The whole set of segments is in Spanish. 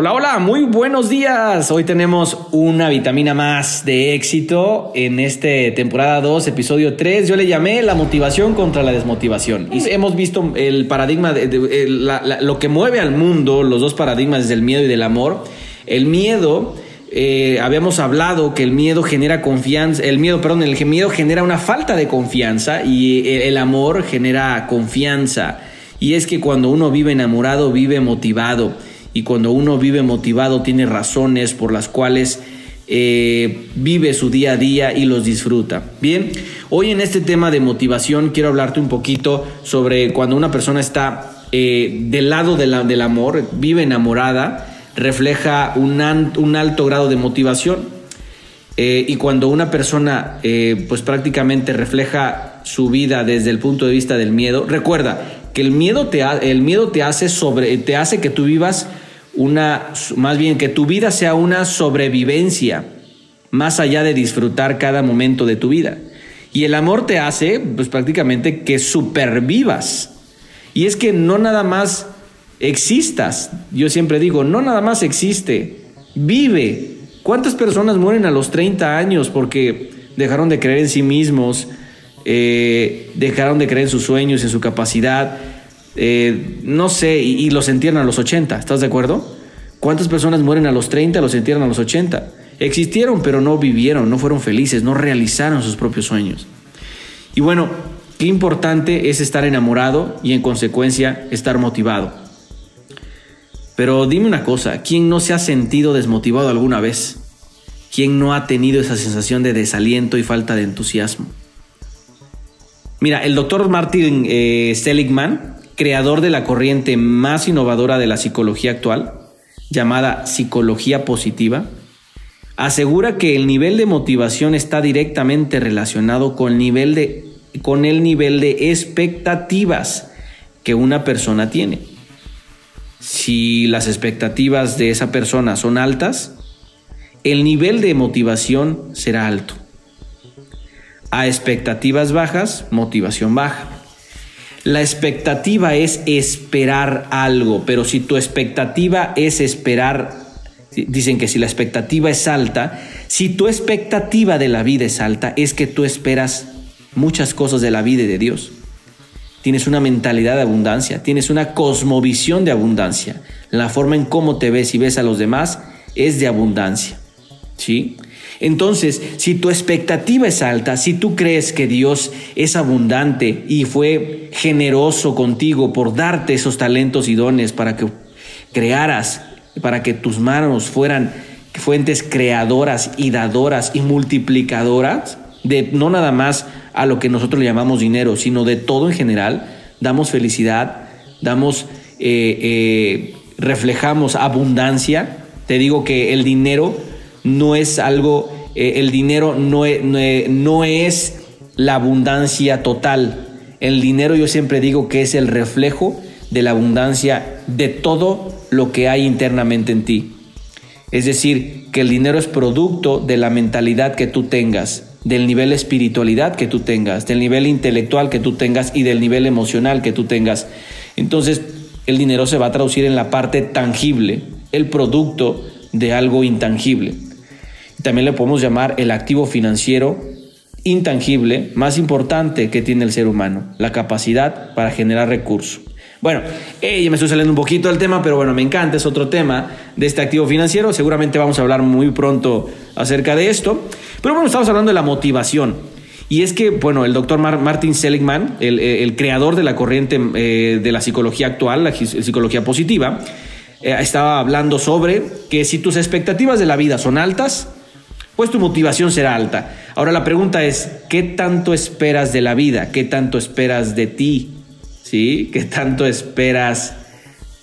Hola, hola, muy buenos días. Hoy tenemos una vitamina más de éxito en este temporada 2, episodio 3. Yo le llamé la motivación contra la desmotivación. Y hemos visto el paradigma de, lo que mueve al mundo, los dos paradigmas del miedo y del amor. El miedo, eh, habíamos hablado que el miedo genera confianza, el miedo, perdón, el miedo genera una falta de confianza y el amor genera confianza. Y es que cuando uno vive enamorado, vive motivado y cuando uno vive motivado tiene razones por las cuales eh, vive su día a día y los disfruta. Bien, hoy en este tema de motivación quiero hablarte un poquito sobre cuando una persona está eh, del lado del amor, vive enamorada, refleja un, un alto grado de motivación. Eh, y cuando una persona pues prácticamente refleja su vida desde el punto de vista del miedo, recuerda que el miedo te, el miedo te hace sobre, te hace que tú vivas una, más bien que tu vida sea una sobrevivencia, más allá de disfrutar cada momento de tu vida. Y el amor te hace, pues prácticamente que supervivas. Y es que no nada más existas, yo siempre digo, no nada más existe, vive. ¿Cuántas personas mueren a los 30 años porque dejaron de creer en sí mismos, eh, dejaron de creer en sus sueños, en su capacidad? Eh, no sé, y, los entierran a los 80, ¿estás de acuerdo? ¿Cuántas personas mueren a los 30, los entierran a los 80? Existieron, pero no vivieron, no fueron felices, no realizaron sus propios sueños. Y bueno, qué importante es estar enamorado y en consecuencia estar motivado. Pero dime una cosa, ¿quién no se ha sentido desmotivado alguna vez? ¿Quién no ha tenido esa sensación de desaliento y falta de entusiasmo? Mira, el doctor Martin eh, Seligman creador de la corriente más innovadora de la psicología actual, llamada psicología positiva, asegura que el nivel de motivación está directamente relacionado con el nivel de, con el nivel de expectativas que una persona tiene. Si las expectativas de esa persona son altas, el nivel de motivación será alto. A expectativas bajas, motivación baja. La expectativa es esperar algo, pero si tu expectativa es esperar, dicen que si la expectativa es alta, si tu expectativa de la vida es alta, es que tú esperas muchas cosas de la vida y de Dios. Tienes una mentalidad de abundancia, tienes una cosmovisión de abundancia. La forma en cómo te ves y ves a los demás es de abundancia. ¿Sí? Entonces, si tu expectativa es alta, si tú crees que Dios es abundante y fue generoso contigo por darte esos talentos y dones para que crearas, para que tus manos fueran fuentes creadoras y dadoras y multiplicadoras, de no nada más a lo que nosotros le llamamos dinero, sino de todo en general, damos felicidad, damos, eh, eh, reflejamos abundancia. Te digo que el dinero no es algo, eh, el dinero no, no es la abundancia total. El dinero yo siempre digo que es el reflejo de la abundancia de todo lo que hay internamente en ti. Es decir, que el dinero es producto de la mentalidad que tú tengas, del nivel espiritualidad que tú tengas, del nivel intelectual que tú tengas y del nivel emocional que tú tengas. Entonces, el dinero se va a traducir en la parte tangible, el producto de algo intangible. También le podemos llamar el activo financiero intangible más importante que tiene el ser humano, la capacidad para generar recursos. Bueno, eh, ya me estoy saliendo un poquito del tema, pero bueno, me encanta, es otro tema de este activo financiero. Seguramente vamos a hablar muy pronto acerca de esto. Pero bueno, estamos hablando de la motivación. Y es que, bueno, el doctor Martin Seligman, el, creador de la corriente eh, de la psicología actual, la psicología positiva, eh, estaba hablando sobre que si tus expectativas de la vida son altas, pues tu motivación será alta. Ahora la pregunta es, ¿qué tanto esperas de la vida? ¿Qué tanto esperas de ti? ¿Sí? ¿Qué tanto esperas?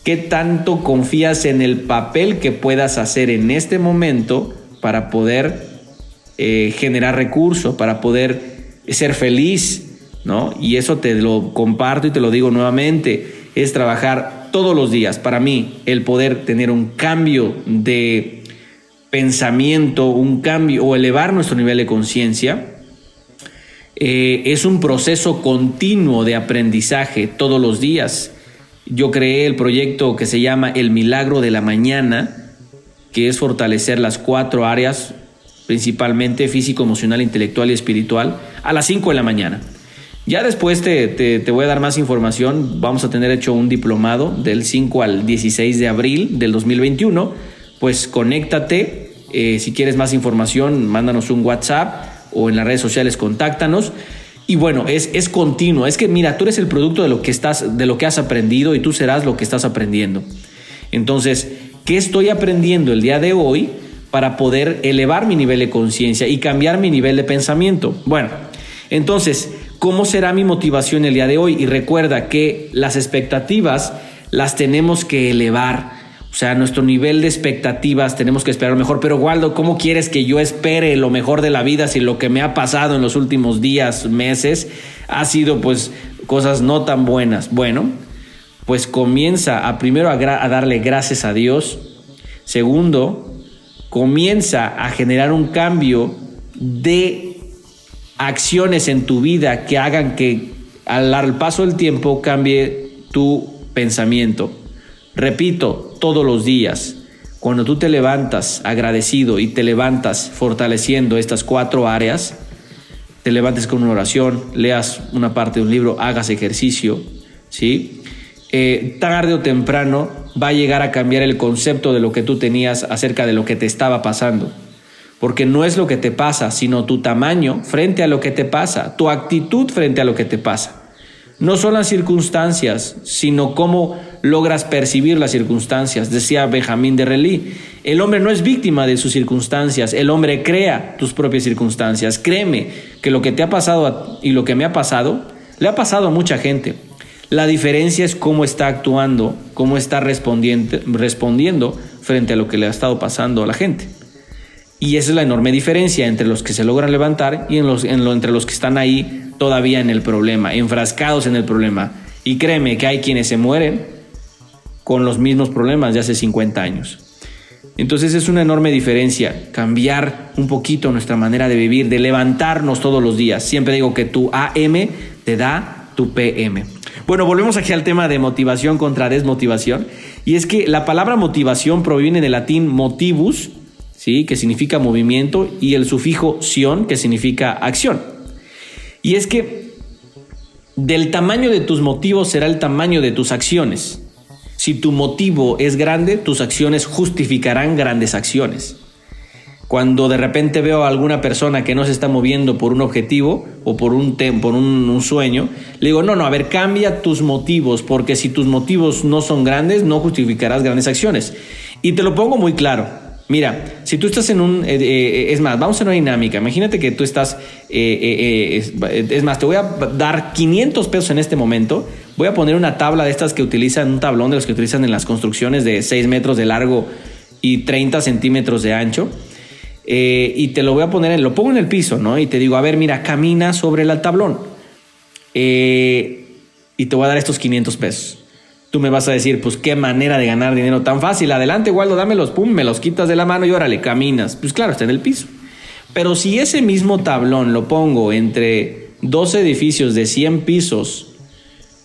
¿Qué tanto confías en el papel que puedas hacer en este momento para poder eh, generar recursos, para poder ser feliz? ¿no? Y eso te lo comparto y te lo digo nuevamente, es trabajar todos los días. Para mí, el poder tener un cambio de pensamiento, un cambio o elevar nuestro nivel de conciencia, eh, es un proceso continuo de aprendizaje todos los días. Yo creé el proyecto que se llama El Milagro de la Mañana que es fortalecer las cuatro áreas, principalmente físico, emocional, intelectual y espiritual, a las 5 de la mañana. Ya después te, te, voy a dar más información. Vamos a tener hecho un diplomado del 5 al 16 de abril del 2021. Pues conéctate. Eh, si quieres más información, mándanos un WhatsApp o en las redes sociales, contáctanos. Y bueno, es, es continuo. Es que mira, tú eres el producto de lo que estás, de lo que has aprendido y tú serás lo que estás aprendiendo. Entonces, ¿qué estoy aprendiendo el día de hoy para poder elevar mi nivel de conciencia y cambiar mi nivel de pensamiento? Bueno, entonces, ¿Cómo será mi motivación el día de hoy? Y recuerda que las expectativas las tenemos que elevar. O sea, nuestro nivel de expectativas tenemos que esperar lo mejor. Pero Waldo, ¿cómo quieres que yo espere lo mejor de la vida si lo que me ha pasado en los últimos días, meses, ha sido pues cosas no tan buenas? Bueno, pues comienza a primero a, a darle gracias a Dios. Segundo, comienza a generar un cambio de acciones en tu vida que hagan que al paso del tiempo cambie tu pensamiento. Repito, todos los días, cuando tú te levantas agradecido y te levantas fortaleciendo estas cuatro áreas, te levantes con una oración, leas una parte de un libro, hagas ejercicio, ¿sí? Eh, tarde o temprano va a llegar a cambiar el concepto de lo que tú tenías acerca de lo que te estaba pasando porque no es lo que te pasa, sino tu tamaño frente a lo que te pasa, tu actitud frente a lo que te pasa. No son las circunstancias, sino cómo logras percibir las circunstancias. Decía Benjamín de Relí, el hombre no es víctima de sus circunstancias, el hombre crea tus propias circunstancias. Créeme que lo que te ha pasado y lo que me ha pasado, le ha pasado a mucha gente. La diferencia es cómo está actuando, cómo está respondiendo, respondiendo frente a lo que le ha estado pasando a la gente. Y esa es la enorme diferencia entre los que se logran levantar y entre los que están ahí todavía en el problema, enfrascados en el problema. Y créeme que hay quienes se mueren con los mismos problemas de hace 50 años. Entonces es una enorme diferencia cambiar un poquito nuestra manera de vivir, de levantarnos todos los días. Siempre digo que tu AM te da tu PM. Bueno, volvemos aquí al tema de motivación contra desmotivación. Y es que la palabra motivación proviene del latín motivus, que significa movimiento, y el sufijo sion, que significa acción. Y es que del tamaño de tus motivos será el tamaño de tus acciones. Si tu motivo es grande, tus acciones justificarán grandes acciones. Cuando de repente veo a alguna persona que no se está moviendo por un objetivo o por un, por un sueño, le digo, no, no, a ver, cambia tus motivos, porque si tus motivos no son grandes, no justificarás grandes acciones. Y te lo pongo muy claro. Mira, si tú estás en un... Eh, eh, es más, vamos a una dinámica. Imagínate que tú estás... Eh, es, más, te voy a dar 500 pesos en este momento. Voy a poner una tabla de estas que utilizan, un tablón de los que utilizan en las construcciones de 6 metros de largo y 30 centímetros de ancho. y te lo voy a poner, lo pongo en el piso, ¿no? Y te digo, a ver, mira, camina sobre el tablón. y te voy a dar estos 500 pesos. Tú me vas a decir, pues qué manera de ganar dinero tan fácil. Adelante, Waldo, dámelos, pum, me los quitas de la mano y órale, caminas. Pues claro, está en el piso. Pero si ese mismo tablón lo pongo entre dos edificios de 100 pisos,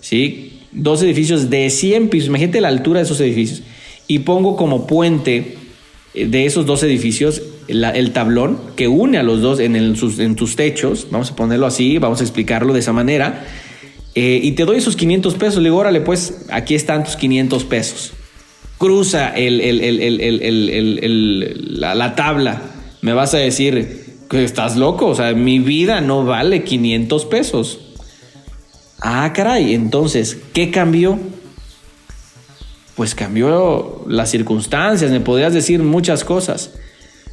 ¿sí? Dos edificios de 100 pisos, imagínate la altura de esos edificios, y pongo como puente eh, de esos dos edificios el tablón que une a los dos en, en tus techos, vamos a ponerlo así, vamos a explicarlo de esa manera eh, y te doy esos 500 pesos. Le digo, órale, pues aquí están tus 500 pesos. Cruza la, la, tabla. Me vas a decir estás loco. O sea, mi vida no vale 500 pesos. Ah, caray. Entonces, ¿qué cambió? Pues cambió las circunstancias. Me podrías decir muchas cosas.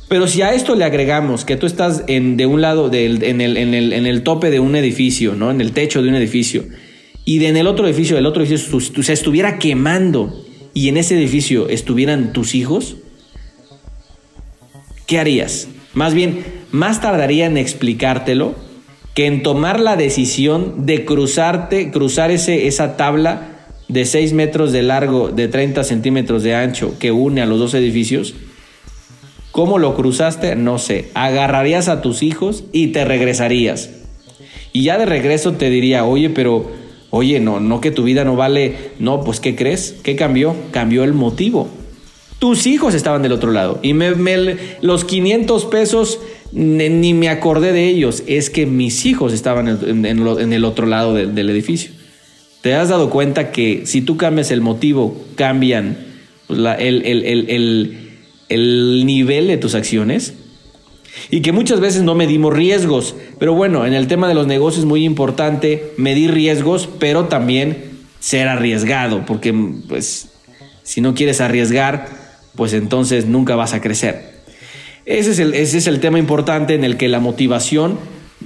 Pero si a esto le agregamos que tú estás en, de un lado, en, el, tope de un edificio, ¿no? en el techo de un edificio, y en el otro edificio, del otro edificio, se estuviera quemando y en ese edificio estuvieran tus hijos, ¿qué harías? Más bien, más tardaría en explicártelo que en tomar la decisión de cruzarte, cruzar ese, esa tabla de 6 metros de largo, de 30 centímetros de ancho que une a los dos edificios ¿Cómo lo cruzaste? No sé. Agarrarías a tus hijos y te regresarías. Y ya de regreso te diría, oye, pero, oye, no, no que tu vida no vale. No, pues ¿qué crees? ¿Qué cambió? Cambió el motivo. Tus hijos estaban del otro lado. Y me, los 500 pesos ni, me acordé de ellos. Es que mis hijos estaban en, el otro lado del edificio. ¿Te has dado cuenta que si tú cambias el motivo, cambian el, el nivel de tus acciones? Y que muchas veces no medimos riesgos. Pero bueno, en el tema de los negocios es muy importante medir riesgos, pero también ser arriesgado, porque pues si no quieres arriesgar, pues entonces nunca vas a crecer. Ese es el, ese es el tema importante en el que la motivación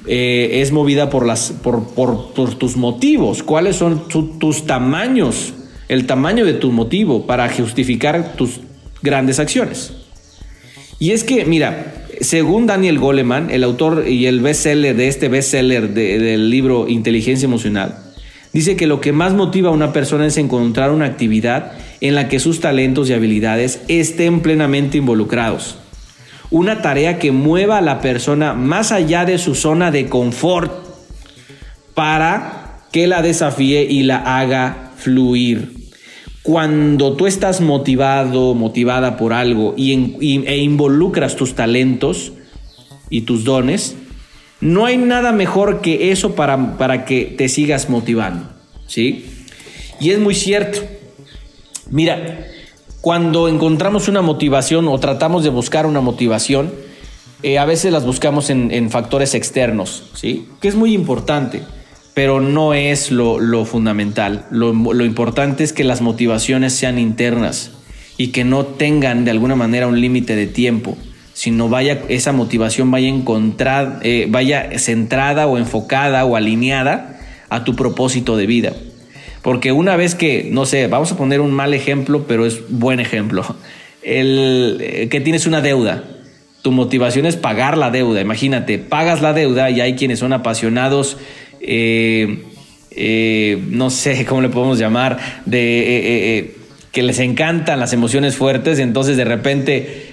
eh, es movida por, las, por, por, tus motivos. ¿Cuáles son tus tamaños? El tamaño de tu motivo para justificar tus grandes acciones. Y es que, mira, según Daniel Goleman, el autor y el bestseller de este bestseller del libro Inteligencia Emocional, dice que lo que más motiva a una persona es encontrar una actividad en la que sus talentos y habilidades estén plenamente involucrados. Una tarea que mueva a la persona más allá de su zona de confort para que la desafíe y la haga fluir. Cuando tú estás motivado, motivada por algo y, e involucras tus talentos y tus dones, no hay nada mejor que eso para, para que te sigas motivando. ¿sí? Y es muy cierto. Mira, cuando encontramos una motivación o tratamos de buscar una motivación, eh, a veces las buscamos en, factores externos, ¿sí? Que es muy importante, pero no es lo, fundamental. Lo, lo, importante es que las motivaciones sean internas y que no tengan de alguna manera un límite de tiempo, sino vaya, esa motivación vaya, encontrar, eh, vaya centrada o enfocada o alineada a tu propósito de vida. Porque una vez que, no sé, vamos a poner un mal ejemplo, pero es buen ejemplo. El eh, que tienes una deuda. Tu motivación es pagar la deuda. Imagínate, pagas la deuda y hay quienes son apasionados, eh, eh, no sé cómo le podemos llamar, de que les encantan las emociones fuertes entonces de repente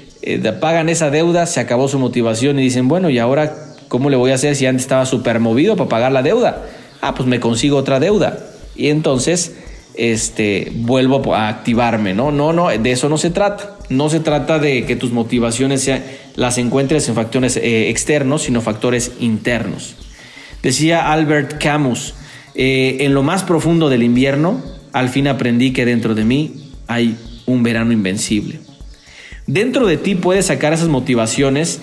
pagan esa deuda, se acabó su motivación y dicen, bueno, ¿y ahora cómo le voy a hacer si antes estaba súper movido para pagar la deuda? Ah, pues me consigo otra deuda y entonces este, vuelvo a activarme, ¿no? No, no, de eso no se trata. No se trata de que tus motivaciones sean, las encuentres en factores eh, externos, sino factores internos. Decía Albert Camus, eh, en lo más profundo del invierno, al fin aprendí que dentro de mí hay un verano invencible. Dentro de ti puedes sacar esas motivaciones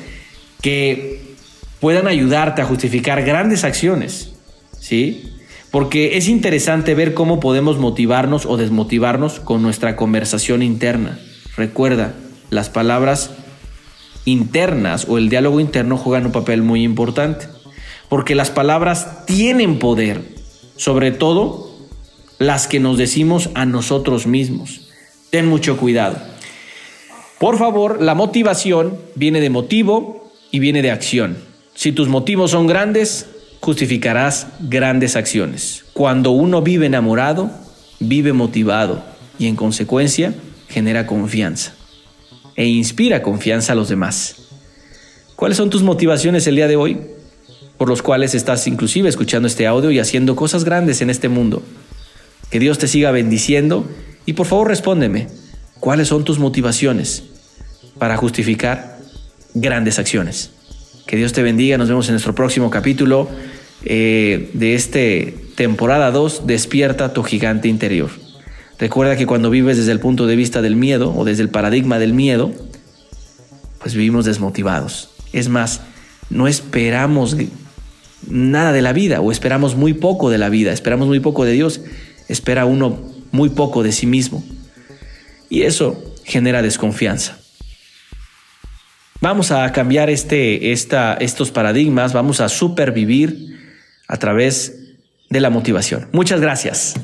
que puedan ayudarte a justificar grandes acciones, ¿sí? porque es interesante ver cómo podemos motivarnos o desmotivarnos con nuestra conversación interna. Recuerda, las palabras internas o el diálogo interno juegan un papel muy importante, porque las palabras tienen poder, sobre todo las que nos decimos a nosotros mismos. Ten mucho cuidado. Por favor, la motivación viene de motivo y viene de acción. Si tus motivos son grandes, justificarás grandes acciones. Cuando uno vive enamorado, vive motivado y en consecuencia genera confianza e inspira confianza a los demás. ¿Cuáles son tus motivaciones el día de hoy? Por los cuales estás inclusive escuchando este audio y haciendo cosas grandes en este mundo. Que Dios te siga bendiciendo y por favor respóndeme, ¿cuáles son tus motivaciones para justificar grandes acciones? Que Dios te bendiga, nos vemos en nuestro próximo capítulo. Eh, de este temporada 2, despierta tu gigante interior. Recuerda que cuando vives desde el punto de vista del miedo o desde el paradigma del miedo, pues vivimos desmotivados. Es más, no esperamos nada de la vida o esperamos muy poco de la vida, esperamos muy poco de Dios, espera uno muy poco de sí mismo. Y eso genera desconfianza. Vamos a cambiar este, esta, estos paradigmas, vamos a supervivir a través de la motivación. Muchas gracias.